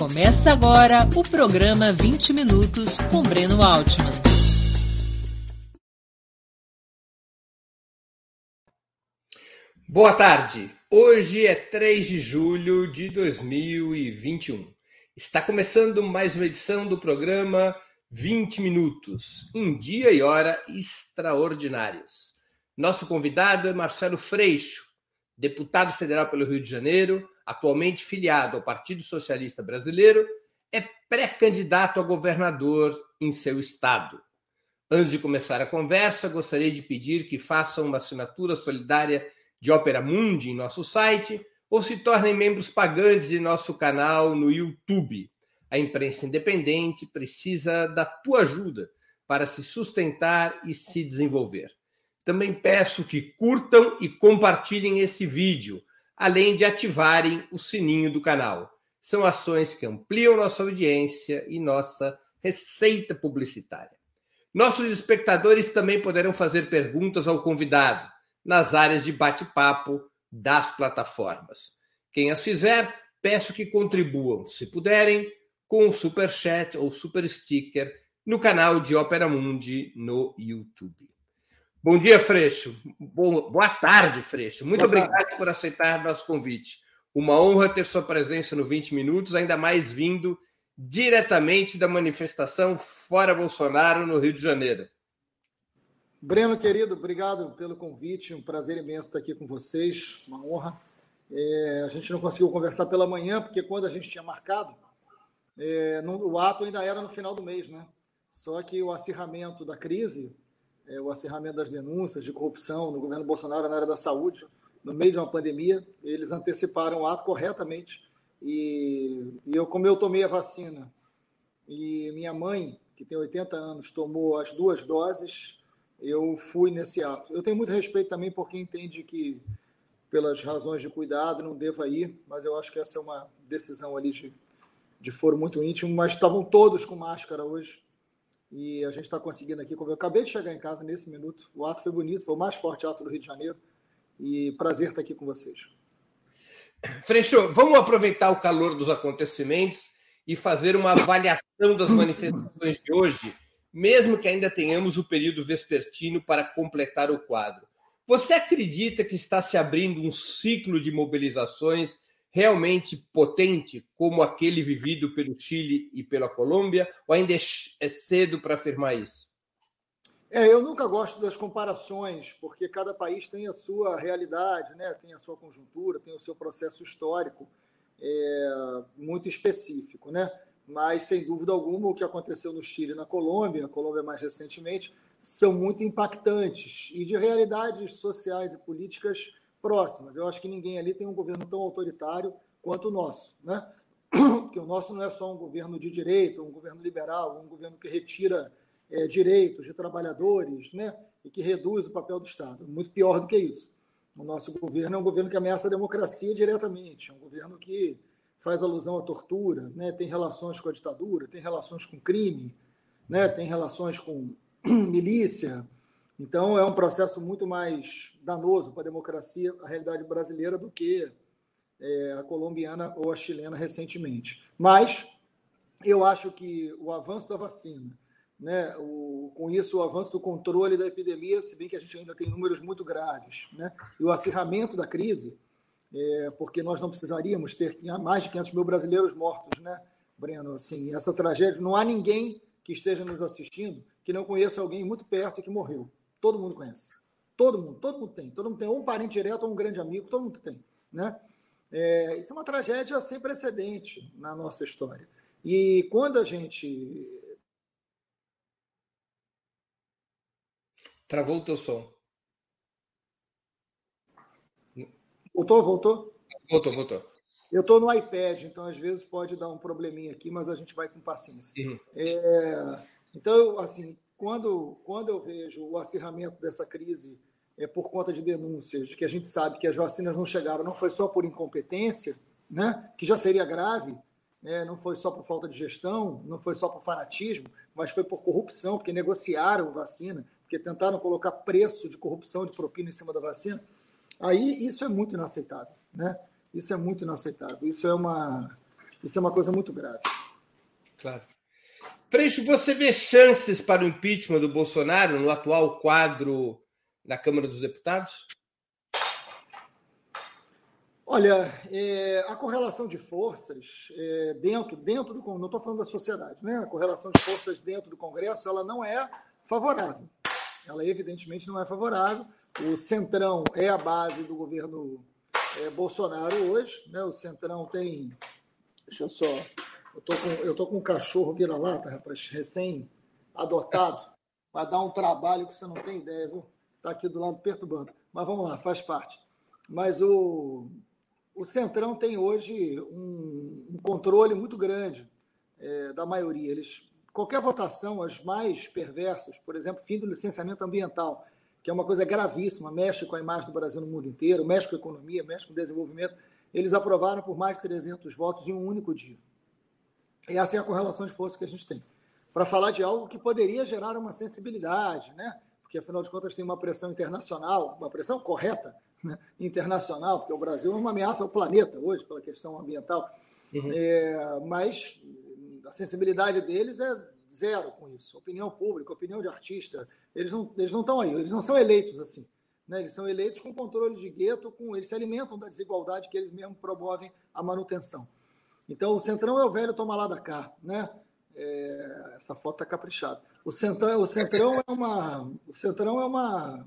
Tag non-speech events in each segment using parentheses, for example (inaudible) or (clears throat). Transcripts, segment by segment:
Começa agora o programa 20 Minutos com Breno Altman. Boa tarde. Hoje é 3 de julho de 2021. Está começando mais uma edição do programa 20 Minutos, em dia e hora extraordinários. Nosso convidado é Marcelo Freixo, deputado federal pelo Rio de Janeiro, atualmente filiado ao Partido Socialista Brasileiro, é pré-candidato a governador em seu estado. Antes de começar a conversa, gostaria de pedir que façam uma assinatura solidária de Opera Mundi em nosso site ou se tornem membros pagantes de nosso canal no YouTube. A imprensa independente precisa da tua ajuda para se sustentar e se desenvolver. Também peço que curtam e compartilhem esse vídeo além de ativarem o sininho do canal. São ações que ampliam nossa audiência e nossa receita publicitária. Nossos espectadores também poderão fazer perguntas ao convidado nas áreas de bate-papo das plataformas. Quem as fizer, peço que contribuam, se puderem, com o super chat ou super sticker no canal de Opera Mundi no YouTube. Bom dia, Freixo. boa tarde, Freixo. Muito boa obrigado tarde. por aceitar nosso convite. Uma honra ter sua presença no 20 Minutos, ainda mais vindo diretamente da manifestação Fora Bolsonaro no Rio de Janeiro. Breno, querido, obrigado pelo convite. Um prazer imenso estar aqui com vocês. Uma honra. É, a gente não conseguiu conversar pela manhã, porque quando a gente tinha marcado, é, o ato ainda era no final do mês, né? Só que o acirramento da crise é, o acirramento das denúncias de corrupção no governo Bolsonaro na área da saúde, no meio de uma pandemia, eles anteciparam o ato corretamente. E, e eu, como eu tomei a vacina e minha mãe, que tem 80 anos, tomou as duas doses, eu fui nesse ato. Eu tenho muito respeito também por quem entende que, pelas razões de cuidado, não deva ir, mas eu acho que essa é uma decisão ali de, de foro muito íntimo. Mas estavam todos com máscara hoje e a gente está conseguindo aqui. Como eu acabei de chegar em casa nesse minuto, o ato foi bonito, foi o mais forte ato do Rio de Janeiro. E prazer estar aqui com vocês. Freixo, vamos aproveitar o calor dos acontecimentos e fazer uma avaliação das manifestações de hoje, mesmo que ainda tenhamos o período vespertino para completar o quadro. Você acredita que está se abrindo um ciclo de mobilizações realmente potente como aquele vivido pelo Chile e pela Colômbia, ou ainda é cedo para afirmar isso? É, eu nunca gosto das comparações, porque cada país tem a sua realidade, né? tem a sua conjuntura, tem o seu processo histórico é, muito específico. Né? Mas, sem dúvida alguma, o que aconteceu no Chile e na Colômbia, a Colômbia mais recentemente, são muito impactantes e de realidades sociais e políticas próximas. Eu acho que ninguém ali tem um governo tão autoritário quanto o nosso, né? (clears throat) Porque o nosso não é só um governo de direita, um governo liberal, um governo que retira é, direitos de trabalhadores, né? E que reduz o papel do Estado. Muito pior do que isso. O nosso governo é um governo que ameaça a democracia diretamente, é um governo que faz alusão à tortura, né? Tem relações com a ditadura, tem relações com crime, né? Tem relações com (clears throat) milícia, então, é um processo muito mais danoso para a democracia, a realidade brasileira, do que é, a colombiana ou a chilena recentemente. Mas eu acho que o avanço da vacina, né, o, com isso, o avanço do controle da epidemia, se bem que a gente ainda tem números muito graves, né, e o acirramento da crise, é, porque nós não precisaríamos ter mais de 500 mil brasileiros mortos, né, Breno? Assim, essa tragédia, não há ninguém que esteja nos assistindo que não conheça alguém muito perto que morreu. Todo mundo conhece. Todo mundo, todo mundo tem. Todo mundo tem um parente direto ou um grande amigo, todo mundo tem. Né? É, isso é uma tragédia sem precedente na nossa história. E quando a gente. Travou o teu som. Voltou, voltou? Voltou, voltou. Eu estou no iPad, então às vezes pode dar um probleminha aqui, mas a gente vai com paciência. Uhum. É, então, assim, quando, quando eu vejo o acirramento dessa crise é, por conta de denúncias de que a gente sabe que as vacinas não chegaram, não foi só por incompetência, né, que já seria grave, né, não foi só por falta de gestão, não foi só por fanatismo, mas foi por corrupção, porque negociaram vacina, porque tentaram colocar preço de corrupção, de propina em cima da vacina. Aí isso é muito inaceitável, né? Isso é muito inaceitável. Isso é uma Isso é uma coisa muito grave. Claro. Freixo, você vê chances para o impeachment do Bolsonaro no atual quadro na Câmara dos Deputados? Olha, é, a correlação de forças é, dentro, dentro do não estou falando da sociedade, né? A correlação de forças dentro do Congresso ela não é favorável. Ela evidentemente não é favorável. O centrão é a base do governo é, Bolsonaro hoje, né? O centrão tem, deixa eu só, eu tô com, eu tô com um cachorro vira-lata, rapaz, recém adotado, vai dar um trabalho que você não tem ideia, viu? Tá aqui do lado perturbando. Mas vamos lá, faz parte. Mas o o Centrão tem hoje um, um controle muito grande é, da maioria. Eles, qualquer votação, as mais perversas, por exemplo, fim do licenciamento ambiental, que é uma coisa gravíssima, mexe com a imagem do Brasil no mundo inteiro, mexe com a economia, mexe com o desenvolvimento, eles aprovaram por mais de 300 votos em um único dia. E essa é a correlação de força que a gente tem. Para falar de algo que poderia gerar uma sensibilidade, né? porque afinal de contas tem uma pressão internacional, uma pressão correta né, internacional, porque o Brasil é uma ameaça ao planeta hoje pela questão ambiental, uhum. é, mas a sensibilidade deles é zero com isso. Opinião pública, opinião de artista, eles não, eles não estão aí, eles não são eleitos assim. Né? Eles são eleitos com controle de gueto, com, eles se alimentam da desigualdade que eles mesmos promovem a manutenção. Então, o Centrão é o velho toma lá da cá, né? É, essa foto está caprichada. O Centrão, o Centrão é uma, o Centrão é uma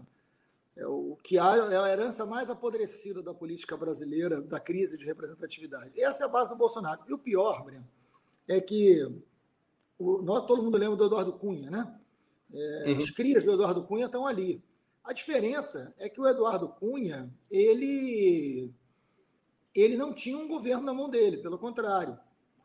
é o que há é a herança mais apodrecida da política brasileira, da crise de representatividade. Essa é a base do Bolsonaro. E o pior, Breno, é que o, nós, todo mundo lembra do Eduardo Cunha, né? É, uhum. As crias do Eduardo Cunha estão ali. A diferença é que o Eduardo Cunha, ele, ele não tinha um governo na mão dele, pelo contrário.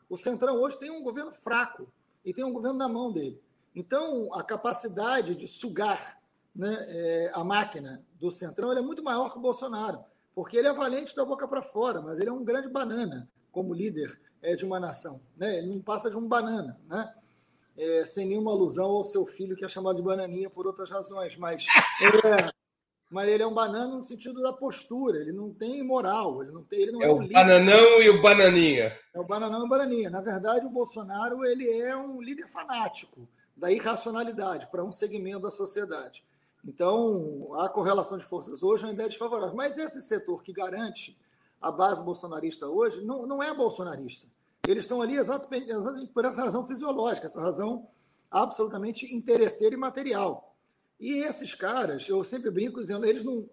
O Centrão hoje tem um governo fraco e tem um governo na mão dele. Então, a capacidade de sugar né, é, a máquina do Centrão é muito maior que o Bolsonaro, porque ele é valente da boca para fora, mas ele é um grande banana como líder é, de uma nação. Né? Ele não passa de um banana, né? É, sem nenhuma alusão ao seu filho, que é chamado de bananinha por outras razões, mas, (laughs) é, mas ele é um banana no sentido da postura, ele não tem moral, ele não, tem, ele não é, é o líder. bananão e o bananinha. É o bananão e o bananinha. Na verdade, o Bolsonaro ele é um líder fanático da irracionalidade para um segmento da sociedade. Então, a correlação de forças hoje ainda é desfavorável. Mas esse setor que garante a base bolsonarista hoje não, não é bolsonarista. Eles estão ali exatamente, exatamente por essa razão fisiológica, essa razão absolutamente interesseira e material. E esses caras, eu sempre brinco dizendo, eles não.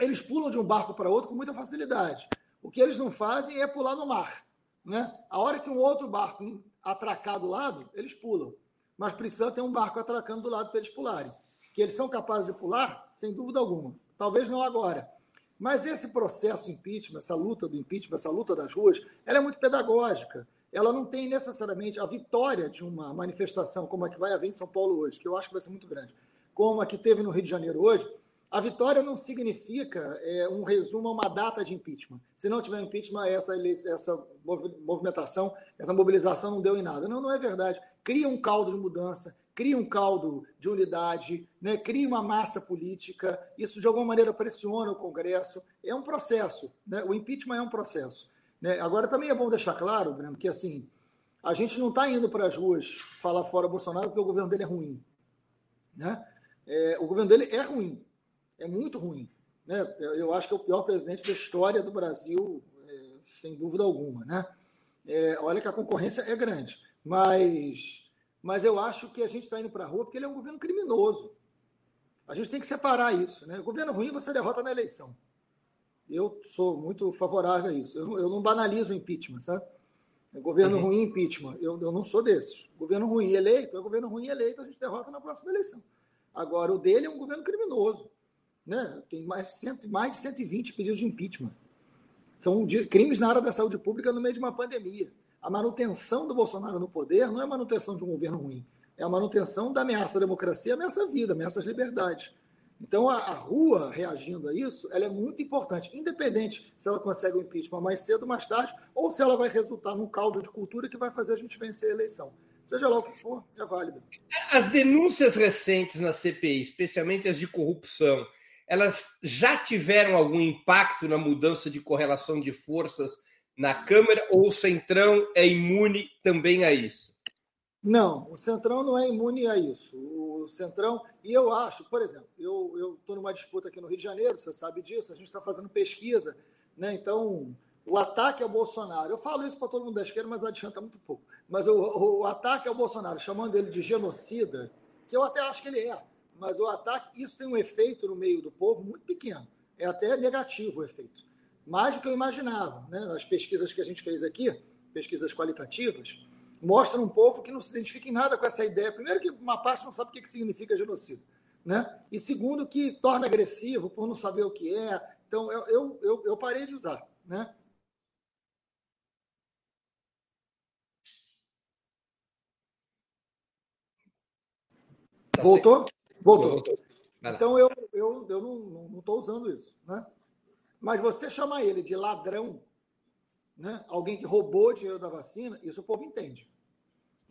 Eles pulam de um barco para outro com muita facilidade. O que eles não fazem é pular no mar. Né? A hora que um outro barco atracar do lado, eles pulam. Mas precisa ter um barco atracando do lado para eles pularem que eles são capazes de pular, sem dúvida alguma. Talvez não agora. Mas esse processo impeachment, essa luta do impeachment, essa luta das ruas, ela é muito pedagógica. Ela não tem necessariamente a vitória de uma manifestação como a que vai haver em São Paulo hoje, que eu acho que vai ser muito grande, como a que teve no Rio de Janeiro hoje. A vitória não significa é, um resumo a uma data de impeachment. Se não tiver impeachment, essa, essa movimentação, essa mobilização não deu em nada. Não, não é verdade. Cria um caldo de mudança, cria um caldo de unidade, né? cria uma massa política, isso de alguma maneira pressiona o Congresso. É um processo, né? o impeachment é um processo. Né? Agora, também é bom deixar claro, Breno, que assim, a gente não está indo para as ruas falar fora Bolsonaro porque o governo dele é ruim. Né? É, o governo dele é ruim, é muito ruim. Né? Eu acho que é o pior presidente da história do Brasil, é, sem dúvida alguma. Né? É, olha que a concorrência é grande, mas mas eu acho que a gente está indo para a rua porque ele é um governo criminoso. A gente tem que separar isso. Né? Governo ruim você derrota na eleição. Eu sou muito favorável a isso. Eu, eu não banalizo o impeachment, sabe? É governo uhum. ruim, impeachment. Eu, eu não sou desses. Governo ruim eleito, é governo ruim eleito, a gente derrota na próxima eleição. Agora, o dele é um governo criminoso. Né? Tem mais cento, mais de 120 pedidos de impeachment. São de, crimes na área da saúde pública no meio de uma pandemia a manutenção do Bolsonaro no poder não é manutenção de um governo ruim, é a manutenção da ameaça à democracia, ameaça à vida, ameaça às liberdades. Então, a, a, rua reagindo a isso, ela é muito importante, independente se ela consegue o impeachment mais cedo ou mais tarde, ou se ela vai resultar num caldo de cultura que vai fazer a gente vencer a eleição. Seja lá o que for, é válido. As denúncias recentes na CPI, especialmente as de corrupção, elas já tiveram algum impacto na mudança de correlação de forças na Câmara ou o Centrão é imune também a isso? Não, o Centrão não é imune a isso. O Centrão, e eu acho, por exemplo, eu estou numa disputa aqui no Rio de Janeiro, você sabe disso, a gente está fazendo pesquisa, né? Então, o ataque ao Bolsonaro, eu falo isso para todo mundo da esquerda, mas adianta muito pouco. Mas o, o, ataque ao Bolsonaro, chamando ele de genocida, que eu até acho que ele é, mas o ataque, isso tem um efeito no meio do povo muito pequeno. É até negativo o efeito. Mais do que eu imaginava. Né? As pesquisas que a gente fez aqui, pesquisas qualitativas, mostram um povo que não se identifica em nada com essa ideia. Primeiro, que uma parte não sabe o que significa genocídio. Né? E segundo, que torna agressivo por não saber o que é. Então, eu, eu, eu, eu parei de usar. Né? Tá Voltou? Voltou. Voltou. Então eu, eu, eu não estou usando isso. Né? Mas você chamar ele de ladrão, né? alguém que roubou dinheiro da vacina, isso o povo entende.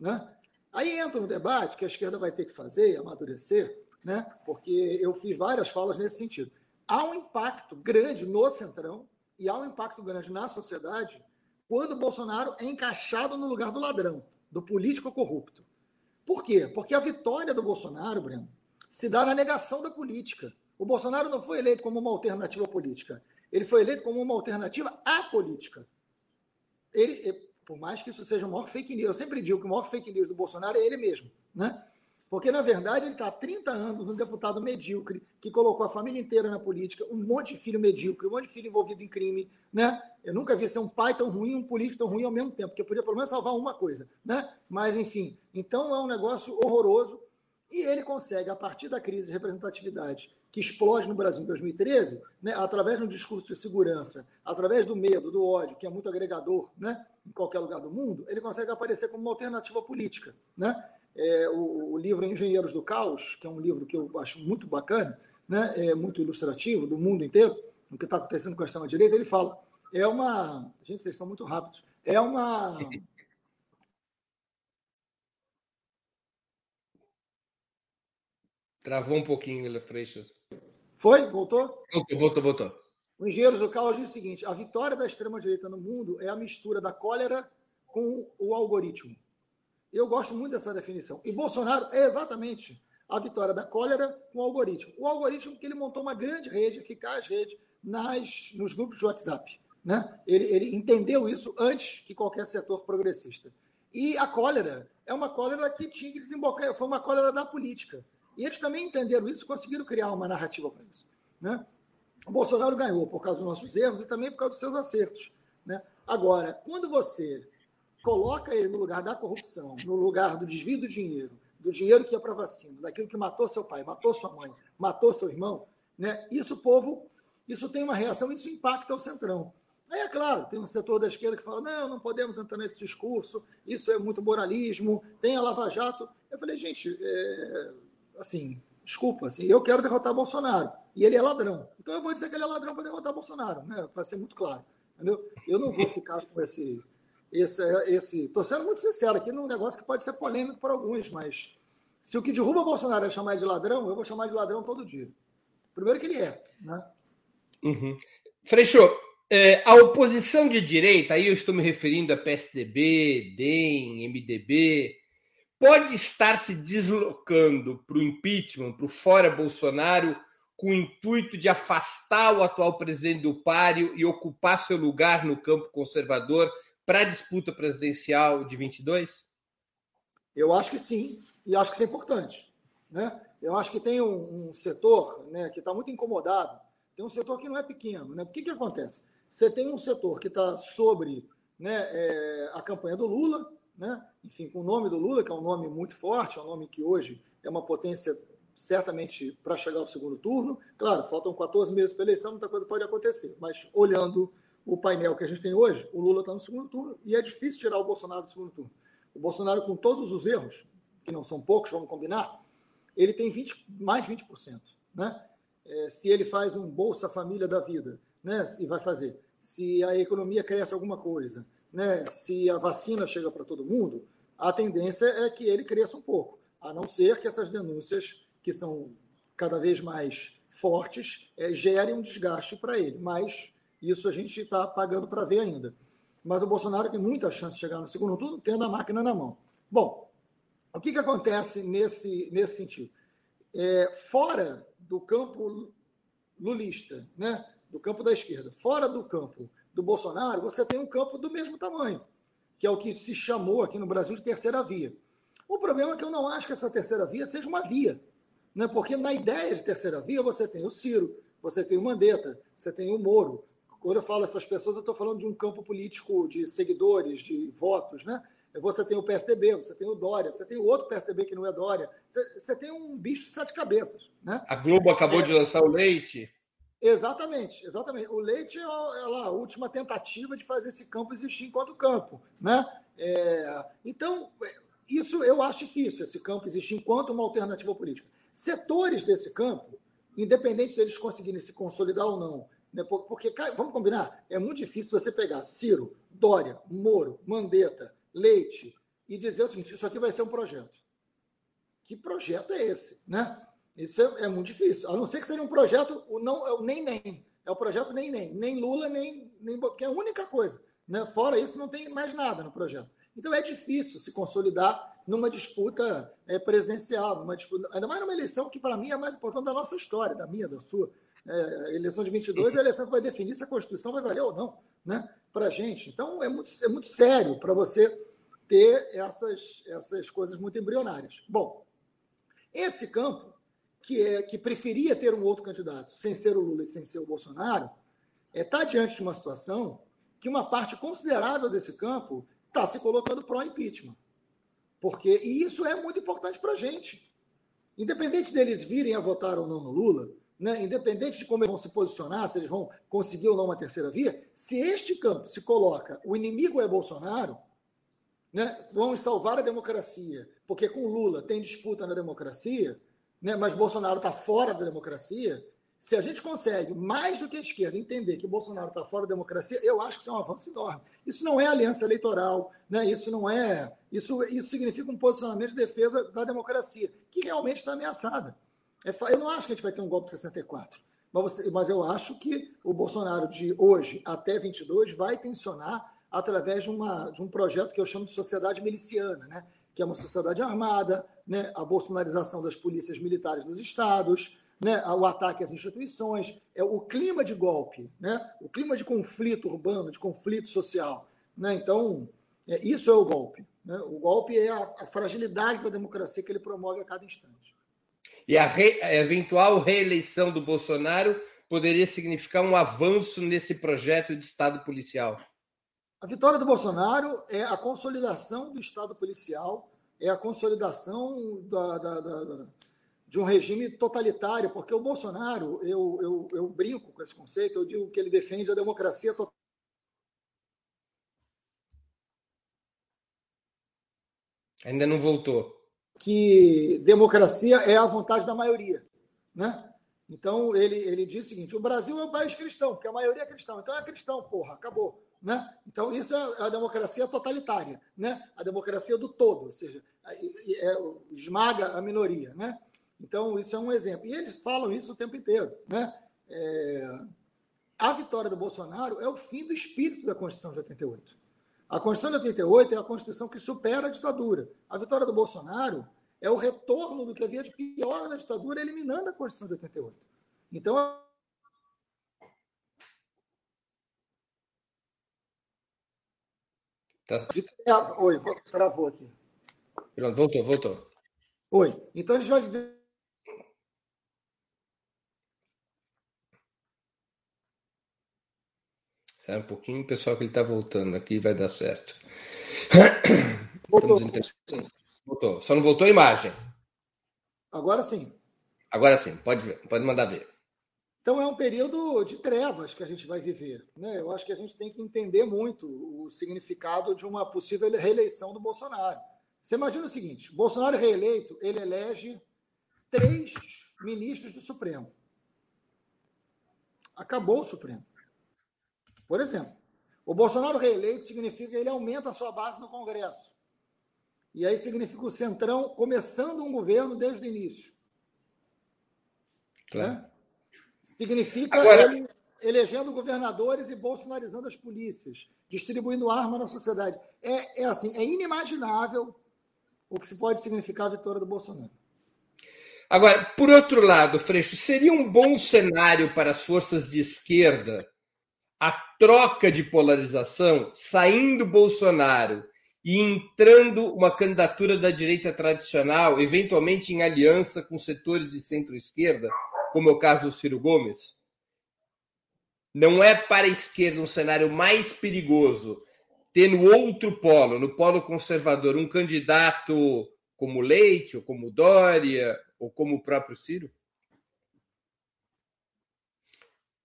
Né? Aí entra um debate que a esquerda vai ter que fazer, amadurecer, né? porque eu fiz várias falas nesse sentido. Há um impacto grande no Centrão e há um impacto grande na sociedade quando o Bolsonaro é encaixado no lugar do ladrão, do político corrupto. Por quê? Porque a vitória do Bolsonaro, Breno, se dá na negação da política. O Bolsonaro não foi eleito como uma alternativa política. Ele foi eleito como uma alternativa à política. Ele, por mais que isso seja o maior fake news, eu sempre digo que o maior fake news do Bolsonaro é ele mesmo, né? Porque, na verdade, ele está há 30 anos um deputado medíocre, que colocou a família inteira na política, um monte de filho medíocre, um monte de filho envolvido em crime. Né? Eu nunca vi ser um pai tão ruim um político tão ruim ao mesmo tempo, porque podia pelo menos salvar uma coisa. Né? Mas, enfim, então é um negócio horroroso. E ele consegue, a partir da crise de representatividade que explode no Brasil em 2013, né, através de um discurso de segurança, através do medo, do ódio, que é muito agregador né, em qualquer lugar do mundo, ele consegue aparecer como uma alternativa política. Né? É, o, o, livro Engenheiros do Caos, que é um livro que eu acho muito bacana, né, é muito ilustrativo do mundo inteiro, o que está acontecendo com a extrema-direita, ele fala, é uma... Gente, vocês estão muito rápidos. É uma (laughs) Travou um pouquinho, ele Freixas. Foi? Voltou? Voltou, voltou, voltou. O Engenheiros do Caos diz o seguinte: a vitória da extrema-direita no mundo é a mistura da cólera com o algoritmo. Eu gosto muito dessa definição. E Bolsonaro é exatamente a vitória da cólera com o algoritmo. O algoritmo que ele montou uma grande rede, eficaz rede, nas, nos grupos de WhatsApp. Né? Ele, ele entendeu isso antes que qualquer setor progressista. E a cólera é uma cólera que tinha que desembocar, foi uma cólera da política. E eles também entenderam isso, conseguiram criar uma narrativa para isso. Né? O Bolsonaro ganhou por causa dos nossos erros e também por causa dos seus acertos. Né? Agora, quando você coloca ele no lugar da corrupção, no lugar do desvio do dinheiro, do dinheiro que ia para vacina, daquilo que matou seu pai, matou sua mãe, matou seu irmão, né? isso o povo, isso tem uma reação, isso impacta o centrão. Aí é claro, tem um setor da esquerda que fala: não, não podemos entrar nesse discurso, isso é muito moralismo, tem a Lava Jato. Eu falei, gente, é, assim, desculpa, assim, eu quero derrotar Bolsonaro. E ele é ladrão. Então eu vou dizer que ele é ladrão para derrotar Bolsonaro, né? Para ser muito claro. Entendeu? Eu não vou ficar com esse. Esse, esse... Estou sendo muito sincero aqui num negócio que pode ser polêmico para alguns, mas se o que derruba Bolsonaro é chamar de ladrão, eu vou chamar de ladrão todo dia. Primeiro que ele é, né? Uhum. Freixo, é, a oposição de direita, aí eu estou me referindo a PSDB, DEM, MDB, pode estar se deslocando para o impeachment, para o fora Bolsonaro, com o intuito de afastar o atual presidente do páreo e ocupar seu lugar no campo conservador para a disputa presidencial de 22? Eu acho que sim, e acho que isso é importante. Né? Eu acho que tem um, um setor né, que está muito incomodado, tem um setor que não é pequeno. Né? O que, que acontece? Você tem um setor que está sobre né, é, a campanha do Lula, né? enfim, com o nome do Lula, que é um nome muito forte, é um nome que hoje é uma potência certamente para chegar ao segundo turno. Claro, faltam 14 meses para a eleição, muita coisa pode acontecer, mas olhando o painel que a gente tem hoje, o Lula está no segundo turno e é difícil tirar o Bolsonaro do segundo turno. O Bolsonaro, com todos os erros, que não são poucos, vamos combinar, ele tem 20, mais 20%. Né? É, se ele faz um Bolsa Família da vida, né? e vai fazer, se a economia cresce alguma coisa, né, se a vacina chega para todo mundo, a tendência é que ele cresça um pouco, a não ser que essas denúncias, que são cada vez mais fortes, é, gerem um desgaste para ele. Mas isso a gente está pagando para ver ainda. mas o Bolsonaro tem muita chance de chegar no segundo turno tendo a máquina na mão. Bom, o que, que acontece nesse, nesse sentido? É, fora do campo lulista, né? do campo da esquerda, fora do campo do Bolsonaro, você tem um campo do mesmo tamanho, que é o que se chamou aqui no Brasil de terceira via. O problema é que eu não acho que essa terceira via seja uma via, né? porque na ideia de terceira via você tem o Ciro, você tem o Mandetta, você tem o Moro. Quando eu falo essas pessoas, eu estou falando de um campo político de seguidores, de votos, né? Você tem o PSDB, você tem o Dória, você tem o outro PSDB que não é Dória. Você, você tem um bicho de sete cabeças. Né? A Globo acabou é. de lançar o leite. Exatamente, exatamente. O leite é, é lá, a última tentativa de fazer esse campo existir enquanto campo. Né? É, então, isso eu acho difícil, esse campo existir enquanto uma alternativa política. Setores desse campo, independente deles conseguirem se consolidar ou não, né, porque, vamos combinar, é muito difícil você pegar Ciro, Dória, Moro, Mandetta, Leite e dizer o seguinte: isso aqui vai ser um projeto. Que projeto é esse? Né? Isso é, é muito difícil. A não ser que seja um projeto, o não, é o nem nem. É o projeto nem nem. Nem Lula, nem. nem que é a única coisa. Né? Fora isso, não tem mais nada no projeto. Então é difícil se consolidar numa disputa é, presidencial, numa disputa, ainda mais numa eleição que, para mim, é a mais importante da nossa história, da minha, da sua. É, a eleição de 22 é a eleição que vai definir se a Constituição vai valer ou não né, para a gente. Então é muito, é muito sério para você ter essas, essas coisas muito embrionárias. Bom, esse campo, que, é, que preferia ter um outro candidato, sem ser o Lula e sem ser o Bolsonaro, está é, tá diante de uma situação que uma parte considerável desse campo está se colocando pró-impeachment. Porque, e isso é muito importante para a gente. Independente deles virem a votar ou não no Lula, né, independente de como eles vão se posicionar, se eles vão conseguir ou não uma terceira via, se este campo se coloca, o inimigo é Bolsonaro, né? vamos salvar a democracia, porque com Lula tem disputa na democracia, né? mas Bolsonaro está fora da democracia. Se a gente consegue, mais do que a esquerda, entender que Bolsonaro está fora da democracia, eu acho que isso é um avanço enorme. Isso não é aliança eleitoral, né? isso não é. Isso, isso significa um posicionamento de defesa da democracia, que realmente está ameaçada. É, eu não acho que a gente vai ter um golpe de 64, mas, você, mas eu acho que o Bolsonaro de hoje até 22 vai tensionar através de, uma, de um projeto que eu chamo de sociedade miliciana, né? que é uma sociedade armada, né? a bolsonarização das polícias militares nos estados, né? o ataque às instituições, é o clima de golpe, né? o clima de conflito urbano, de conflito social. Né? Então, é, isso é o golpe. Né? O golpe é a, a, fragilidade da democracia que ele promove a cada instante. E a, re, a eventual reeleição do Bolsonaro poderia significar um avanço nesse projeto de Estado policial? A vitória do Bolsonaro é a consolidação do Estado policial, é a consolidação da, da, da, de um regime totalitário, porque o Bolsonaro, eu, eu, eu brinco com esse conceito, eu digo que ele defende a democracia total. Ainda não voltou. Que democracia é a vontade da maioria, né? Então ele, ele diz o seguinte: o Brasil é um país cristão, porque a maioria é cristão, então é cristão, porra, acabou. Né? Então, isso é a democracia totalitária, né? a democracia do todo, ou seja, é, esmaga a minoria. Né? Então, isso é um exemplo. E eles falam isso o tempo inteiro. Né? É, a vitória do Bolsonaro é o fim do espírito da Constituição de 88. A Constituição de 88 é a Constituição que supera a ditadura. A vitória do Bolsonaro é o retorno do que havia de pior na ditadura, eliminando a Constituição de 88. Então, Tá. Oi, travou aqui. Pronto, voltou, voltou. Oi. Então a gente vai ver. Sai um pouquinho, pessoal, que ele está voltando aqui, vai dar certo. Voltou. voltou. Só não voltou a imagem. Agora sim. Agora sim, pode ver, pode mandar ver. Então é um período de trevas que a gente vai viver. Né? Eu acho que a gente tem que entender muito o significado de uma possível reeleição do Bolsonaro. Você imagina o seguinte: Bolsonaro reeleito, ele elege três ministros do Supremo. Acabou o Supremo. Por exemplo, o Bolsonaro reeleito significa que ele aumenta a sua base no Congresso. E aí significa o Centrão começando um governo desde o início. Claro. Né? Significa Agora... ele elegendo governadores e bolsonarizando as polícias, distribuindo arma na sociedade. É, é assim, é inimaginável o que se pode significar a vitória do Bolsonaro. Agora, por outro lado, Freixo, seria um bom cenário para as forças de esquerda a troca de polarização, saindo Bolsonaro e entrando uma candidatura da direita tradicional, eventualmente em aliança com setores de centro-esquerda, como é o caso do Ciro Gomes? Não é para a esquerda um cenário mais perigoso ter no outro polo, no polo conservador, um candidato como Leite, ou como Dória, ou como o próprio Ciro?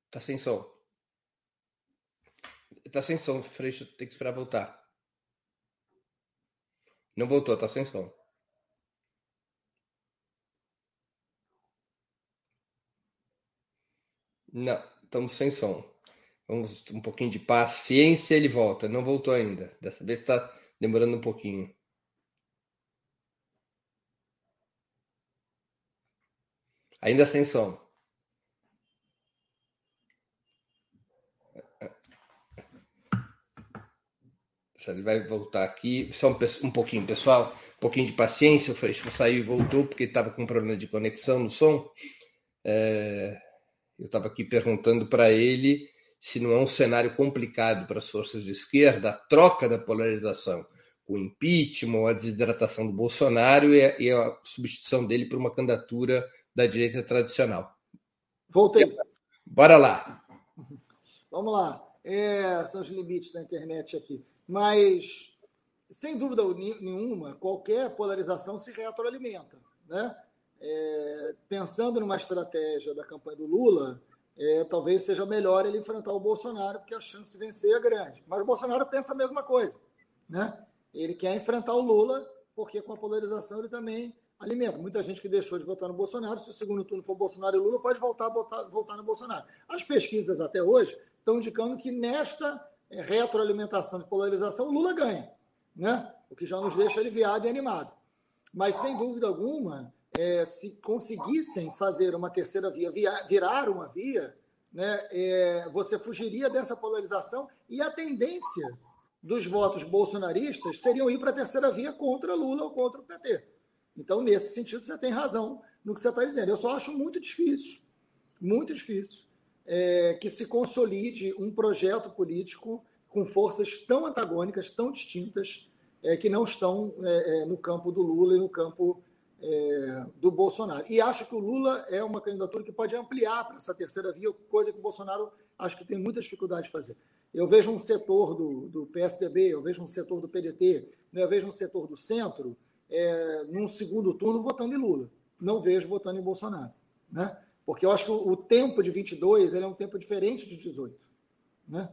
Tá sem som. Tá sem som, Freixo, tem que esperar voltar. Não voltou, tá sem som. Não, estamos sem som. Vamos um pouquinho de paciência, ele volta. Não voltou ainda. Dessa vez está demorando um pouquinho. Ainda sem som. Ele vai voltar aqui. Só um, um pouquinho, pessoal. Um pouquinho de paciência. O Freixo saiu e voltou porque estava com problema de conexão no som. É... Eu estava aqui perguntando para ele se não é um cenário complicado para as forças de esquerda a troca da polarização, o impeachment, a desidratação do Bolsonaro e a, e a substituição dele por uma candidatura da direita tradicional. Voltei. Bora lá. Vamos lá. É, são os limites da internet aqui. Mas, sem dúvida nenhuma, qualquer polarização se retroalimenta. Né? É, pensando numa estratégia da campanha do Lula, é, talvez seja melhor ele enfrentar o Bolsonaro, porque a chance de vencer é grande. Mas o Bolsonaro pensa a mesma coisa. Né? Ele quer enfrentar o Lula, porque com a polarização ele também alimenta. Muita gente que deixou de votar no Bolsonaro, se o segundo turno for Bolsonaro e Lula, pode voltar a votar, no Bolsonaro. As pesquisas até hoje estão indicando que nesta é, retroalimentação de polarização, o Lula ganha, né? o que já nos deixa aliviado e animado. Mas, sem dúvida alguma, é, se conseguissem fazer uma terceira via, via virar uma via, né, é, você fugiria dessa polarização e a tendência dos votos bolsonaristas seriam ir para a terceira via contra Lula ou contra o PT. Então, nesse sentido, você tem razão no que você está dizendo. Eu só acho muito difícil, muito difícil, é, que se consolide um projeto político com forças tão antagônicas, tão distintas, é, que não estão é, é no campo do Lula e no campo é, do Bolsonaro. E acho que o Lula é uma candidatura que pode ampliar para essa terceira via, coisa que o Bolsonaro acho que tem muita dificuldade de fazer. Eu vejo um setor do, do PSDB, eu vejo um setor do PDT, né, eu vejo um setor do centro, é, num segundo turno, votando em Lula. Não vejo votando em Bolsonaro. Né? Porque eu acho que o, tempo de 22 ele é um tempo diferente de 18. Né?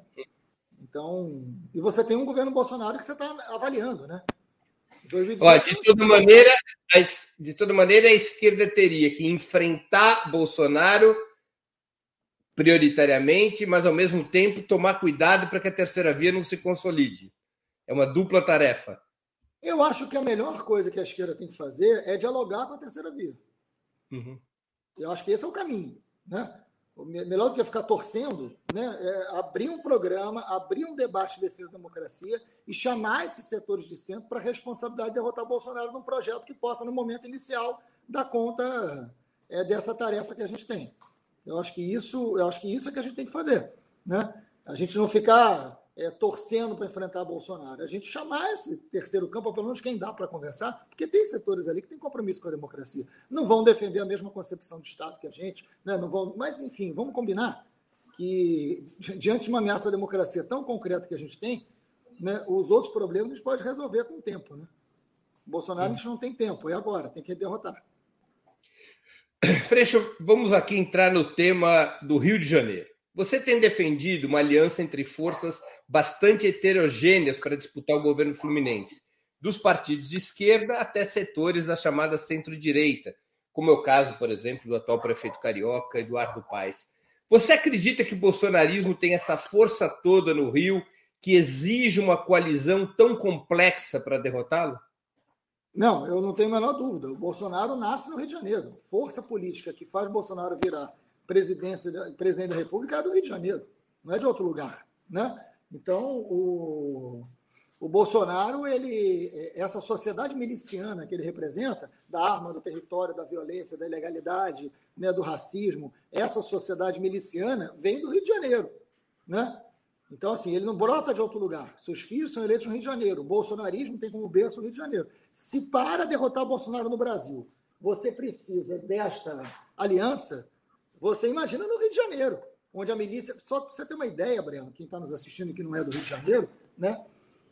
Então, e você tem um governo Bolsonaro que você está avaliando, né? Ó, de toda maneira, de toda maneira, a esquerda teria que enfrentar Bolsonaro prioritariamente, mas ao mesmo tempo tomar cuidado para que a terceira via não se consolide. É uma dupla tarefa. Eu acho que a melhor coisa que a esquerda tem que fazer é dialogar com a terceira via. Uhum. Eu acho que esse é o caminho. Né? melhor do que ficar torcendo, né, é abrir um programa, abrir um debate de defesa da democracia e chamar esses setores de centro para a responsabilidade de derrotar Bolsonaro num projeto que possa, no momento inicial, dar conta é, dessa tarefa que a gente tem. Eu acho que isso, eu acho que isso é que a gente tem que fazer, né? A gente não ficar é, torcendo para enfrentar Bolsonaro. A gente chamar esse terceiro campo, pelo menos quem dá para conversar, porque tem setores ali que têm compromisso com a democracia. Não vão defender a mesma concepção de Estado que a gente, né? não vão, mas, enfim, vamos combinar que, diante de uma ameaça à democracia tão concreta que a gente tem, né, os outros problemas a gente pode resolver com o tempo. Né? Bolsonaro a gente não tem tempo, é agora, tem que derrotar. Freixo, vamos aqui entrar no tema do Rio de Janeiro. Você tem defendido uma aliança entre forças bastante heterogêneas para disputar o governo fluminense, dos partidos de esquerda até setores da chamada centro-direita, como é o caso, por exemplo, do atual prefeito carioca, Eduardo Paes. Você acredita que o bolsonarismo tem essa força toda no Rio que exige uma coalizão tão complexa para derrotá-lo? Não, eu não tenho a menor dúvida. O Bolsonaro nasce no Rio de Janeiro. Força política que faz Bolsonaro virar presidência, presidente da República é do Rio de Janeiro, não é de outro lugar. Né? Então, o, o Bolsonaro, ele, essa sociedade miliciana que ele representa, da arma, do território, da violência, da ilegalidade, né, do racismo, essa sociedade miliciana vem do Rio de Janeiro. Né? Então, assim, ele não brota de outro lugar. Seus filhos são eleitos no Rio de Janeiro. O bolsonarismo tem como berço o Rio de Janeiro. Se para derrotar Bolsonaro no Brasil, você precisa desta aliança, você imagina no Rio de Janeiro, onde a milícia. Só para você ter uma ideia, Breno, quem está nos assistindo que não é do Rio de Janeiro, né?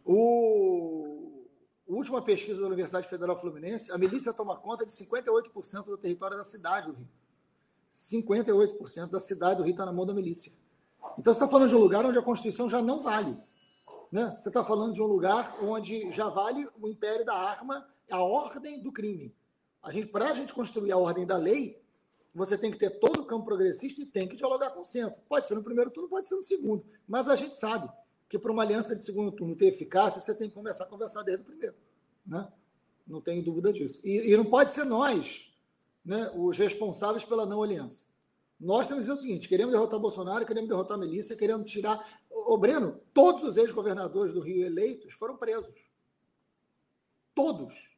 O, a última pesquisa da Universidade Federal Fluminense, a milícia toma conta de 58% do território da cidade do Rio. 58% da cidade do Rio está na mão da milícia. Então você está falando de um lugar onde a Constituição já não vale. Né? Você está falando de um lugar onde já vale o império da arma, a ordem do crime. A gente, para a gente construir a ordem da lei, você tem que ter todo o campo progressista e tem que dialogar com o centro. Pode ser no primeiro turno, pode ser no segundo. Mas a gente sabe que para uma aliança de segundo turno ter eficácia, você tem que começar a conversar desde o primeiro. Né? Não tenho dúvida disso. E, e não pode ser nós né, os responsáveis pela não aliança. Nós temos que dizer o seguinte: queremos derrotar Bolsonaro, queremos derrotar a milícia, queremos tirar. Ô, Breno, todos os ex-governadores do Rio eleitos foram presos. Todos.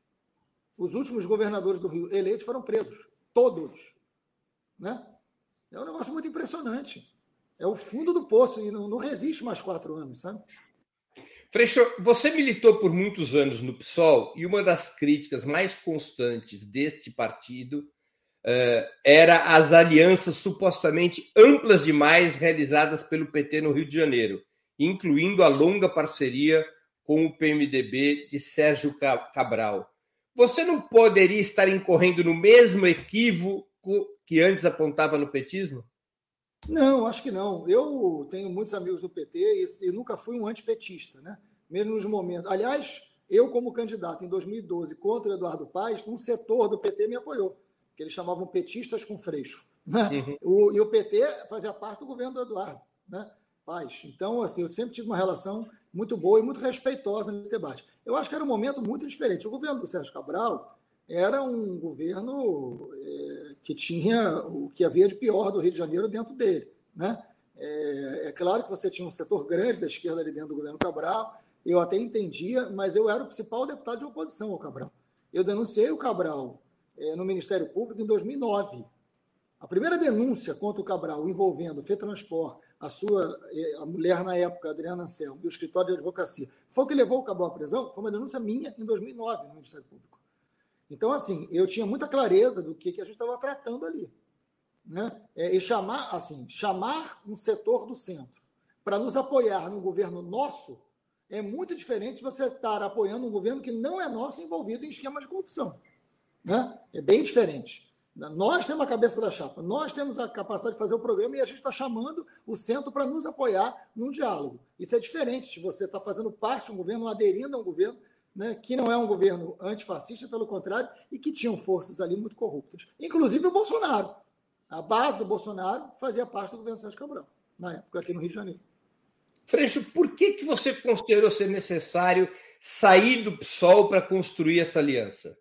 Os últimos governadores do Rio eleitos foram presos. Todos. Né? É um negócio muito impressionante. É o fundo do poço e não, não resiste mais quatro anos, sabe? Freixo, você militou por muitos anos no PSOL e uma das críticas mais constantes deste partido uh, era as alianças supostamente amplas demais realizadas pelo PT no Rio de Janeiro, incluindo a longa parceria com o PMDB de Sérgio Cabral. Você não poderia estar incorrendo no mesmo equívoco que antes apontava no petismo? Não, acho que não. Eu tenho muitos amigos do PT e, e nunca fui um antipetista, né? Mesmo nos momentos. Aliás, eu, como candidato em 2012 contra Eduardo Paes, um setor do PT me apoiou que eles chamavam petistas com freixo. Né? Uhum. O, e o PT fazia parte do governo do Eduardo né? Paz. Então, assim, eu sempre tive uma relação muito boa e muito respeitosa nesse debate. Eu acho que era um momento muito diferente. O governo do Sérgio Cabral era um governo é, que tinha o que havia de pior do Rio de Janeiro dentro dele. Né? É, é, claro que você tinha um setor grande da esquerda ali dentro do governo Cabral, eu até entendia, mas eu era o principal deputado de oposição ao Cabral. Eu denunciei o Cabral é, no Ministério Público em 2009. A primeira denúncia contra o Cabral envolvendo o FETransport, a sua é, a mulher na época, Adriana Anselmo, e o escritório de advocacia, foi o que levou o Cabral à prisão, foi uma denúncia minha em 2009 no Ministério Público. Então, assim, eu tinha muita clareza do que, que a gente estava tratando ali. Né? É, e chamar, assim, chamar um setor do centro para nos apoiar no governo nosso é muito diferente de você estar apoiando um governo que não é nosso envolvido em esquema de corrupção. Né? É bem diferente. Nós temos a cabeça da chapa, nós temos a capacidade de fazer o programa e a gente está chamando o centro para nos apoiar num diálogo. Isso é diferente de você estar tá fazendo parte de um governo, aderindo a um governo né, que não é um governo antifascista, pelo contrário, e que tinham forças ali muito corruptas. Inclusive o Bolsonaro. A base do Bolsonaro fazia parte do governo Sérgio Cabral, na época, aqui no Rio de Janeiro. Freixo, por que, que você considerou ser necessário sair do PSOL para construir essa aliança?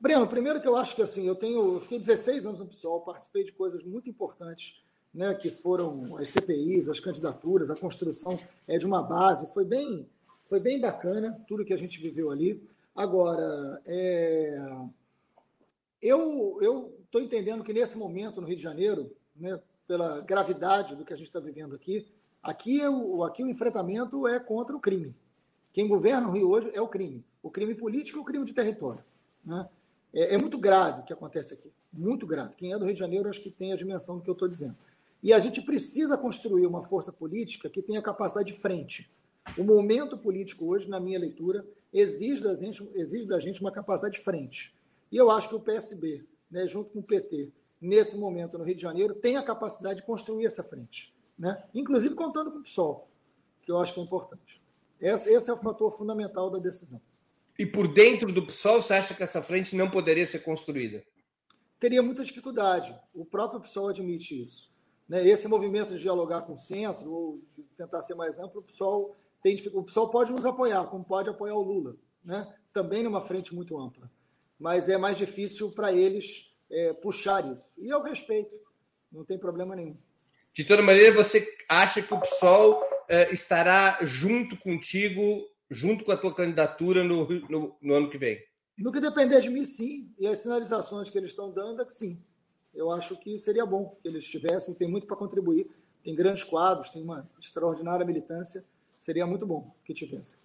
Breno, primeiro que eu acho que assim, eu tenho, eu fiquei 16 anos no PSOL, participei de coisas muito importantes, né, que foram as CPIs, as candidaturas, a construção é de uma base, foi bem, foi bem bacana tudo que a gente viveu ali. Agora, é, eu estou entendendo que nesse momento no Rio de Janeiro, né, pela gravidade do que a gente está vivendo aqui, aqui, é o, aqui o enfrentamento é contra o crime. Quem governa o Rio hoje é o crime. O crime político o crime de território. Né? É, é, muito grave o que acontece aqui. Muito grave. Quem é do Rio de Janeiro, acho que tem a dimensão do que eu estou dizendo. E a gente precisa construir uma força política que tenha capacidade de frente. O momento político hoje, na minha leitura, exige da gente, exige da gente uma capacidade de frente. E eu acho que o PSB, né, junto com o PT, nesse momento no Rio de Janeiro, tem a capacidade de construir essa frente. Né? Inclusive contando com o PSOL, que eu acho que é importante. Esse, esse é o fator fundamental da decisão. E por dentro do PSOL, você acha que essa frente não poderia ser construída? Teria muita dificuldade. O próprio PSOL admite isso. Né? Esse movimento de dialogar com o centro, ou de tentar ser mais amplo, o PSOL, tem, o PSOL pode nos apoiar, como pode apoiar o Lula, né? também numa frente muito ampla. Mas é mais difícil para eles é, puxar isso. E eu respeito. Não tem problema nenhum. De toda maneira, você acha que o PSOL uh, estará junto contigo, junto com a tua candidatura no, no, no, ano que vem? No que depender de mim, sim. E as sinalizações que eles estão dando é que sim. Eu acho que seria bom que eles estivessem, tem muito para contribuir, tem grandes quadros, tem uma extraordinária militância. Seria muito bom que tivessem.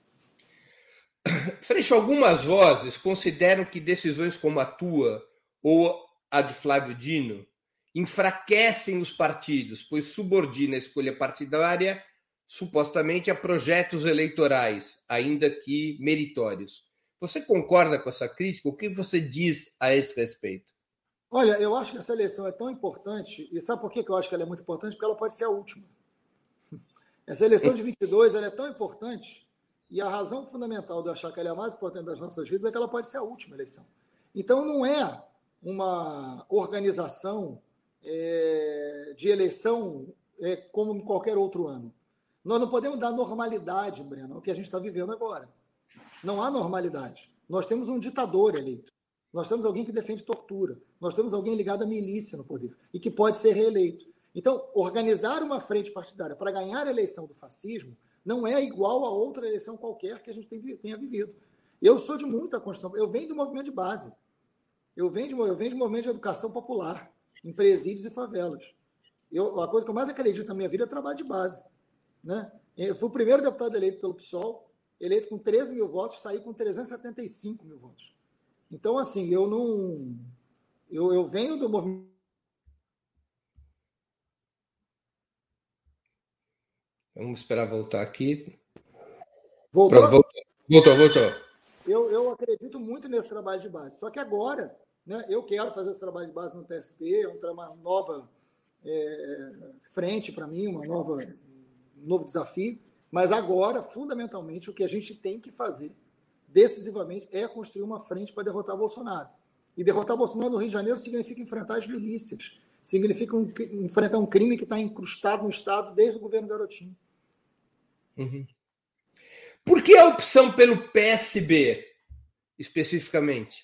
(coughs) Freixo, algumas vozes consideram que decisões como a tua ou a de Flávio Dino enfraquecem os partidos, pois subordina a escolha partidária supostamente a projetos eleitorais, ainda que meritórios. Você concorda com essa crítica? O que você diz a esse respeito? Olha, eu acho que essa eleição é tão importante, e sabe por que eu acho que ela é muito importante? Porque ela pode ser a última. Essa eleição de 22 ela é tão importante, e a razão fundamental de eu achar que ela é a mais importante das nossas vidas é que ela pode ser a última eleição. Então, não é uma organização é, de eleição é, como em qualquer outro ano. Nós não podemos dar normalidade, Breno, ao que a gente está vivendo agora. Não há normalidade. Nós temos um ditador eleito. Nós temos alguém que defende tortura. Nós temos alguém ligado à milícia no poder e que pode ser reeleito. Então, organizar uma frente partidária para ganhar a eleição do fascismo não é igual a outra eleição qualquer que a gente tenha vivido. Eu sou de muita construção. Eu venho do movimento de base. Eu venho de, eu venho de movimento de educação popular em presídios e favelas. Eu, a coisa que eu mais acredito na minha vida é trabalho de base. Né? Eu fui o primeiro deputado eleito pelo PSOL, eleito com 13 mil votos, saí com 375 mil votos. Então, assim, eu não. Eu, eu venho do movimento. Vamos esperar voltar aqui. Voltou? Pronto, voltou, voltou. voltou. Eu, eu acredito muito nesse trabalho de base. Só que agora, né, eu quero fazer esse trabalho de base no PSP, é uma nova é, frente para mim, uma nova, um novo desafio. Mas agora, fundamentalmente, o que a gente tem que fazer decisivamente é construir uma frente para derrotar Bolsonaro. E derrotar Bolsonaro no Rio de Janeiro significa enfrentar as milícias, significa um, enfrentar um crime que está incrustado no Estado desde o governo Garotinho. Uhum. Por que a opção pelo PSB, especificamente?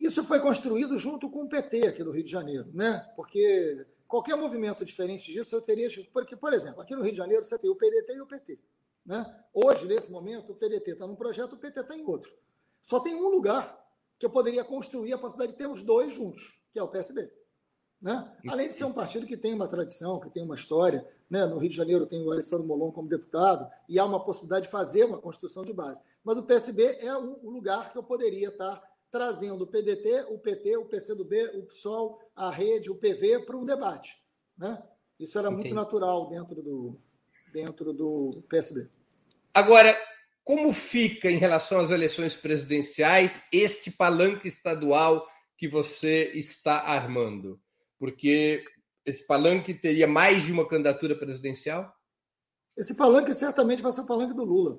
Isso foi construído junto com o PT aqui no Rio de Janeiro, né? Porque qualquer movimento diferente disso eu teria. Porque, por exemplo, aqui no Rio de Janeiro você tem o PDT e o PT. Né? Hoje, nesse momento, o PDT está num projeto, o PT está em outro. Só tem um lugar que eu poderia construir a possibilidade de ter os dois juntos, que é o PSB. Né? Além de ser um partido que tem uma tradição, que tem uma história, né? no Rio de Janeiro tem o Alessandro Molon como deputado, e há uma possibilidade de fazer uma construção de base. Mas o PSB é um lugar que eu poderia estar trazendo o PDT, o PT, o PCdoB, o PSOL, a rede, o PV para um debate. Né? Isso era Entendi. muito natural dentro do, dentro do PSB. Agora, como fica em relação às eleições presidenciais este palanque estadual que você está armando? Porque esse palanque teria mais de uma candidatura presidencial? Esse palanque certamente vai ser o palanque do Lula.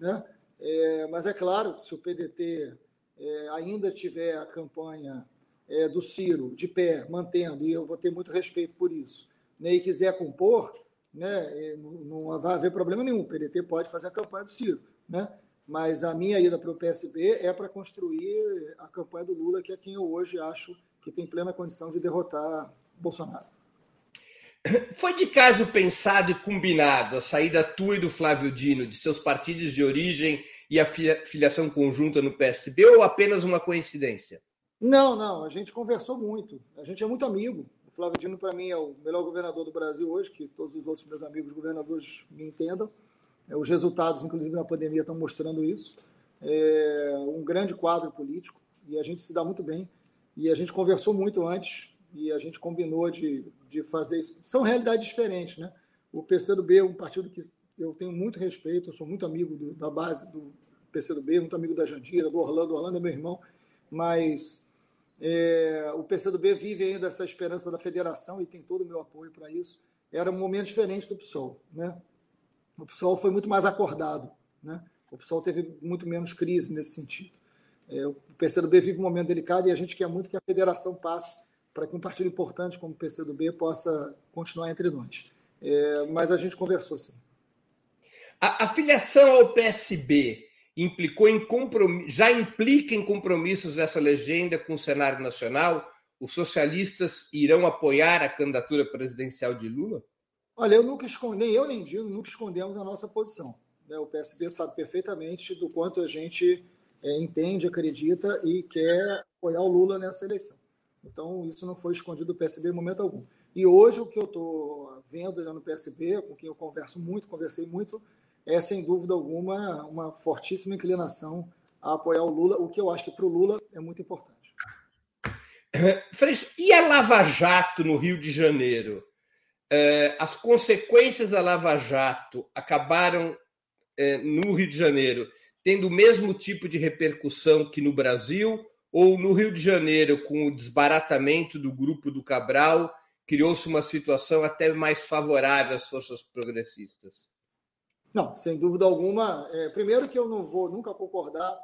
Né? É, mas é claro, se o PDT é, ainda tiver a campanha é, do Ciro de pé, mantendo, e eu vou ter muito respeito por isso, né, e quiser compor, né, não vai haver problema nenhum. O PDT pode fazer a campanha do Ciro, né? Mas a minha ida para o PSB é para construir a campanha do Lula, que é quem eu hoje acho que tem plena condição de derrotar Bolsonaro. Foi de caso pensado e combinado a saída tua e do Flávio Dino de seus partidos de origem e a filiação conjunta no PSB ou apenas uma coincidência? Não, não. A gente conversou muito. A gente é muito amigo. Flávio Dino, para mim, é o melhor governador do Brasil hoje, que todos os outros meus amigos governadores me entendam. É, os resultados, inclusive na pandemia, estão mostrando isso. É um grande quadro político e a gente se dá muito bem. E a gente conversou muito antes e a gente combinou de, de fazer isso. São realidades diferentes, né? O PCdoB é um partido que eu tenho muito respeito, eu sou muito amigo do, da base do PCdoB, muito amigo da Jandira, do Orlando. O Orlando é meu irmão, mas é, o PCdoB vive ainda essa esperança da federação e tem todo o meu apoio para isso. Era um momento diferente do PSOL. Né? O PSOL foi muito mais acordado. Né? O PSOL teve muito menos crise nesse sentido. É, o PCdoB vive um momento delicado e a gente quer muito que a federação passe para que um partido importante como o PCdoB possa continuar entre nós. É, mas a gente conversou sim. A, a filiação ao PSB implicou em já implica em compromissos dessa legenda com o cenário nacional, os socialistas irão apoiar a candidatura presidencial de Lula? Olha, eu nunca escondi, nem eu nem Dino, nunca escondemos a nossa posição. Né? O PSB sabe perfeitamente do quanto a gente é, entende, acredita e quer apoiar o Lula nessa eleição. Então, isso não foi escondido do PSB em momento algum. E hoje, o que eu estou vendo no PSB, com quem eu converso muito, conversei muito, é, sem dúvida alguma, uma fortíssima inclinação a apoiar o Lula, o que eu acho que para o Lula é muito importante. Freixo, e a Lava Jato no Rio de Janeiro? É, as consequências da Lava Jato acabaram é, no Rio de Janeiro tendo o mesmo tipo de repercussão que no Brasil? Ou no Rio de Janeiro, com o desbaratamento do grupo do Cabral, criou-se uma situação até mais favorável às forças progressistas? Não, sem dúvida alguma. É, primeiro que eu não vou nunca concordar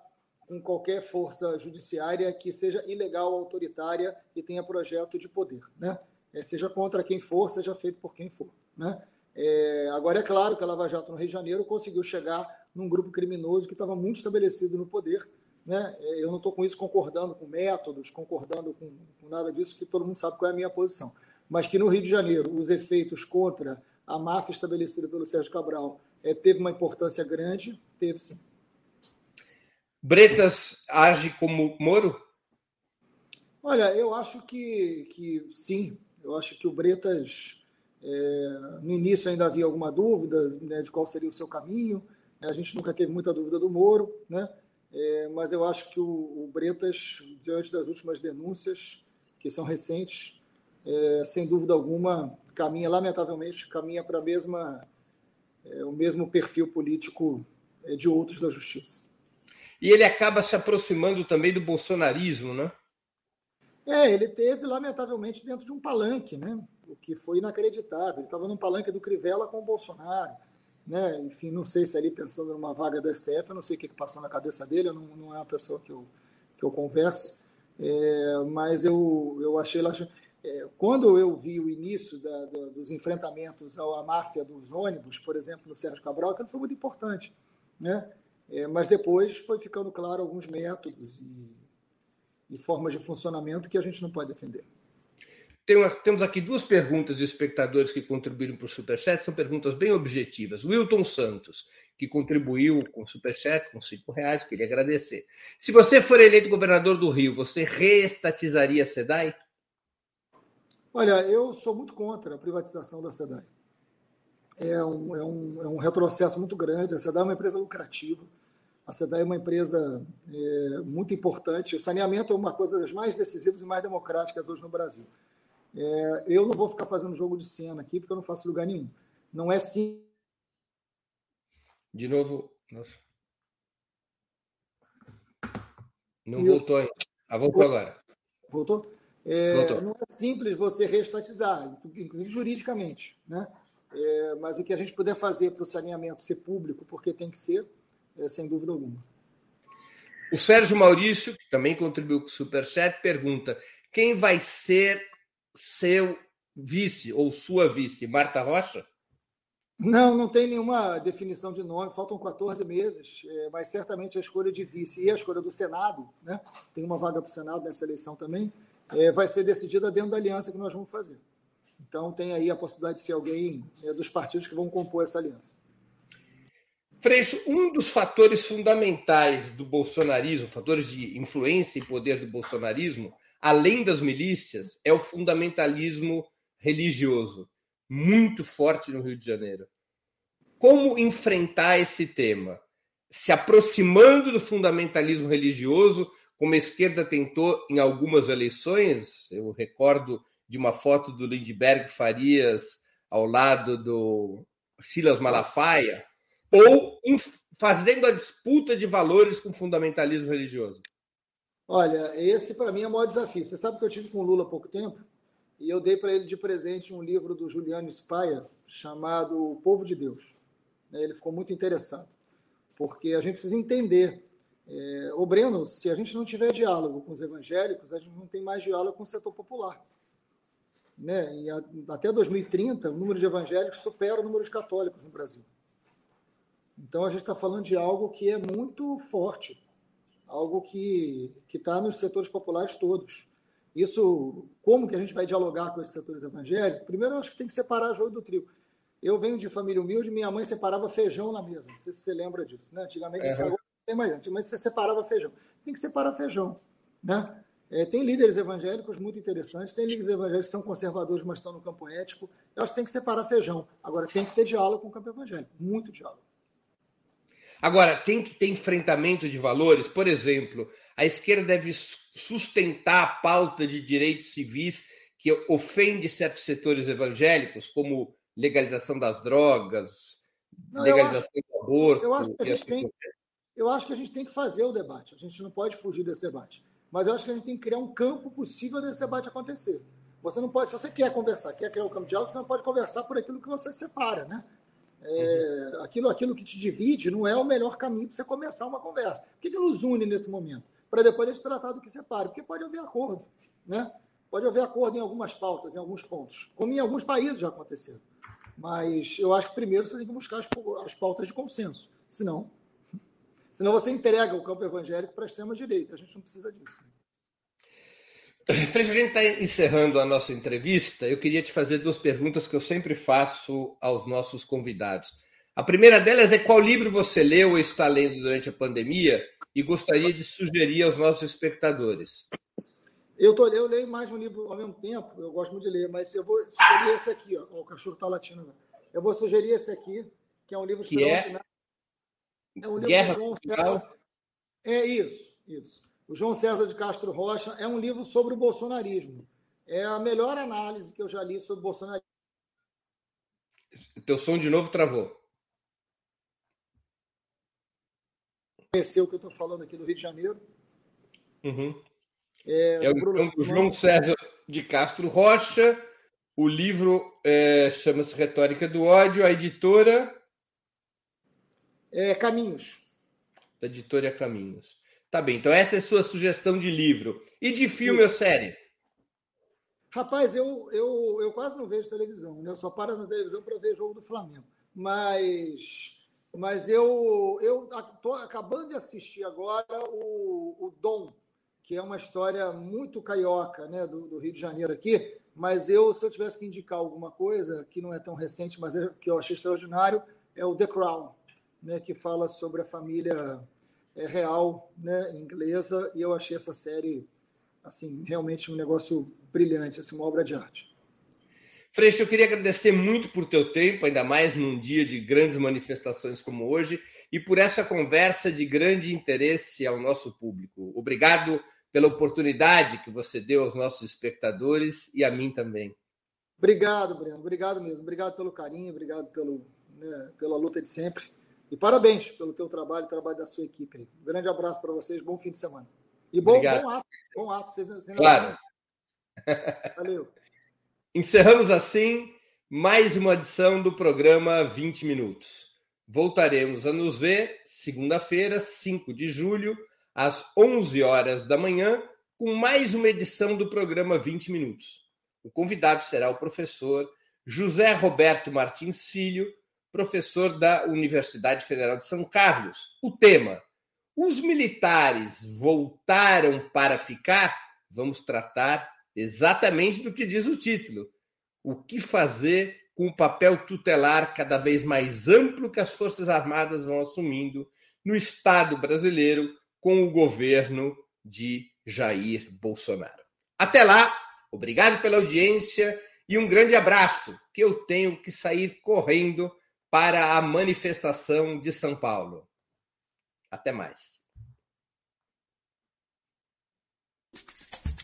com qualquer força judiciária que seja ilegal, autoritária e tenha projeto de poder, né? É, seja contra quem for, seja feito por quem for, né? É, agora é claro que a Lava Jato no Rio de Janeiro conseguiu chegar num grupo criminoso que estava muito estabelecido no poder, né? É, eu não estou com isso concordando com métodos, concordando com, com nada disso, que todo mundo sabe qual é a minha posição. Mas que no Rio de Janeiro os efeitos contra a máfia estabelecida pelo Sérgio Cabral é, teve uma importância grande, teve sim. Bretas age como Moro? Olha, eu acho que, que sim. Eu acho que o Bretas, é, no início ainda havia alguma dúvida né, de qual seria o seu caminho. A gente nunca teve muita dúvida do Moro, né? É, mas eu acho que o, o, Bretas, diante das últimas denúncias, que são recentes, é, sem dúvida alguma, caminha, lamentavelmente, caminha para mesma, é, o mesmo perfil político é, de outros da justiça. E ele acaba se aproximando também do bolsonarismo, né? É, ele teve, lamentavelmente, dentro de um palanque, né? O que foi inacreditável. Ele estava num palanque do Crivella com o Bolsonaro. Né? Enfim, não sei se ali pensando numa vaga do STF, eu não sei o que, que passou na cabeça dele, eu não, não é uma pessoa que eu, que eu converso, é, mas eu, eu achei. É, quando eu vi o início da, da, dos enfrentamentos à máfia dos ônibus, por exemplo, no Sérgio Cabral, aquilo foi muito importante. Né? É, mas depois foi ficando claro alguns métodos e, e, formas de funcionamento que a gente não pode defender. Tem uma, temos aqui duas perguntas de espectadores que contribuíram para o Superchat, são perguntas bem objetivas. Wilton Santos, que contribuiu com o Superchat, com cinco reais, queria agradecer. Se você for eleito governador do Rio, você reestatizaria a SEDAI? Olha, eu sou muito contra a privatização da SEDAI. É um, é um, é um retrocesso muito grande. A SEDAI é uma empresa lucrativa a SEDAI é uma empresa é, muito importante. O saneamento é uma coisa das mais decisivas e mais democráticas hoje no Brasil. É, eu não vou ficar fazendo jogo de cena aqui, porque eu não faço lugar nenhum. Não é sim. De novo. Nossa. Não eu... voltou ainda. Ah, voltou agora. Voltou? É, voltou? Não é simples você reestatizar, inclusive juridicamente. Né? É, mas o que a gente puder fazer para o saneamento ser público, porque tem que ser, é, sem dúvida alguma. O Sérgio Maurício, que também contribuiu com o Superchat, pergunta: quem vai ser seu vice ou sua vice? Marta Rocha? Não, não tem nenhuma definição de nome, faltam 14 meses, é, mas certamente a escolha de vice e a escolha do Senado, né? tem uma vaga para o Senado nessa eleição também, é, vai ser decidida dentro da aliança que nós vamos fazer. Então tem aí a possibilidade de ser alguém é, dos partidos que vão compor essa aliança. Freixo, um dos fatores fundamentais do bolsonarismo, fatores de influência e poder do bolsonarismo, além das milícias, é o fundamentalismo religioso, muito forte no Rio de Janeiro. Como enfrentar esse tema? Se aproximando do fundamentalismo religioso, como a esquerda tentou em algumas eleições, eu recordo de uma foto do Lindbergh Farias ao lado do Silas Malafaia, ou fazendo a disputa de valores com fundamentalismo religioso? Olha, esse para mim é o maior desafio. Você sabe que eu tive com o Lula há pouco tempo e eu dei para ele de presente um livro do Juliano Spaia chamado O Povo de Deus. Ele ficou muito interessado, porque a gente precisa entender. É, o Breno, se a gente não tiver diálogo com os evangélicos, a gente não tem mais diálogo com o setor popular. Né? E a, até 2030, o número de evangélicos supera o número de católicos no Brasil. Então a gente está falando de algo que é muito forte, algo que está nos setores populares todos. Isso, como que a gente vai dialogar com esses setores evangélicos? Primeiro, eu acho que tem que separar joio do trigo. Eu venho de família humilde, minha mãe separava feijão na mesa. Não sei se você lembra disso. Né? Antigamente, uhum. não tem mais, antigamente você separava feijão. Tem que separar feijão. Né? É, tem líderes evangélicos muito interessantes, tem líderes evangélicos que são conservadores, mas estão no campo ético. Eu acho que tem que separar feijão. Agora, tem que ter diálogo com o campo evangélico, muito diálogo. Agora, tem que ter enfrentamento de valores. Por exemplo, a esquerda deve sustentar a pauta de direitos civis que ofende certos setores evangélicos, como legalização das drogas, não, legalização acho, do aborto. Eu acho, que a gente tem, eu acho que a gente tem que fazer o debate. A gente não pode fugir desse debate mas eu acho que a gente tem que criar um campo possível desse debate acontecer. Você não pode, se você quer conversar, quer criar um campo de diálogo, você não pode conversar por aquilo que você separa, né? É, uhum. aquilo, aquilo que te divide não é o melhor caminho para você começar uma conversa. O que, que nos une nesse momento? Para depois a gente tratar do que separa. Porque pode haver acordo, né? Pode haver acordo em algumas pautas, em alguns pontos, como em alguns países já aconteceu. Mas eu acho que primeiro você tem que buscar as, as pautas de consenso. Senão, Senão você entrega o campo evangélico para a extrema-direita. A gente não precisa disso. Freixo, a gente está encerrando a nossa entrevista. Eu queria te fazer duas perguntas que eu sempre faço aos nossos convidados. A primeira delas é qual livro você leu ou está lendo durante a pandemia e gostaria de sugerir aos nossos espectadores. Eu, tô, eu leio mais um livro ao mesmo tempo, eu gosto muito de ler, mas eu vou sugerir esse aqui. Ó. O cachorro está latindo. Eu vou sugerir esse aqui, que é um livro que é é o livro Guerra João César. É isso, isso. O João César de Castro Rocha é um livro sobre o bolsonarismo. É a melhor análise que eu já li sobre o bolsonarismo. Teu som de novo travou. Conheceu o que eu estou falando aqui do Rio de Janeiro. Uhum. É, é o, Bruno, o João César de Castro Rocha. O livro é, chama-se Retórica do Ódio. A editora é, Caminhos. Da editora Caminhos. Tá bem, então essa é a sua sugestão de livro. E de filme Sim. ou série? Rapaz, eu, eu, eu quase não vejo televisão, né? Eu só paro na televisão para ver jogo do Flamengo. Mas, mas eu eu estou acabando de assistir agora o, o Dom, que é uma história muito carioca, né, do, do, Rio de Janeiro aqui. Mas eu, se eu tivesse que indicar alguma coisa que não é tão recente, mas é, que eu achei extraordinário, é o The Crown né, que fala sobre a família é, real né, inglesa, e eu achei essa série assim realmente um negócio brilhante, assim, uma obra de arte. Freixo, eu queria agradecer muito por teu tempo, ainda mais num dia de grandes manifestações como hoje, e por essa conversa de grande interesse ao nosso público. Obrigado pela oportunidade que você deu aos nossos espectadores e a mim também. Obrigado, Breno. Obrigado mesmo. Obrigado pelo carinho, obrigado pelo, né, pela luta de sempre. E parabéns pelo teu trabalho e trabalho da sua equipe. Aí. Um grande abraço para vocês, bom fim de semana. E bom, bom ato, bom ato. Vocês, vocês claro. Valeu. (laughs) Encerramos assim mais uma edição do programa 20 Minutos. Voltaremos a nos ver segunda-feira, 5 de julho, às 11 horas da manhã, com mais uma edição do programa 20 Minutos. O convidado será o professor José Roberto Martins Filho, professor da Universidade Federal de São Carlos. O tema: Os militares voltaram para ficar? Vamos tratar exatamente do que diz o título. O que fazer com o papel tutelar cada vez mais amplo que as Forças Armadas vão assumindo no Estado brasileiro com o governo de Jair Bolsonaro. Até lá, obrigado pela audiência e um grande abraço, que eu tenho que sair correndo para a manifestação de São Paulo. Até mais.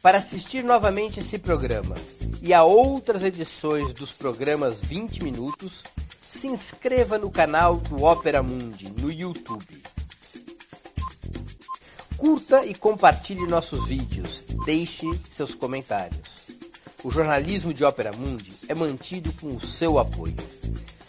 Para assistir novamente esse programa e a outras edições dos programas 20 Minutos, se inscreva no canal do Opera Mundi no YouTube. Curta e compartilhe nossos vídeos. Deixe seus comentários. O jornalismo de Opera Mundi é mantido com o seu apoio.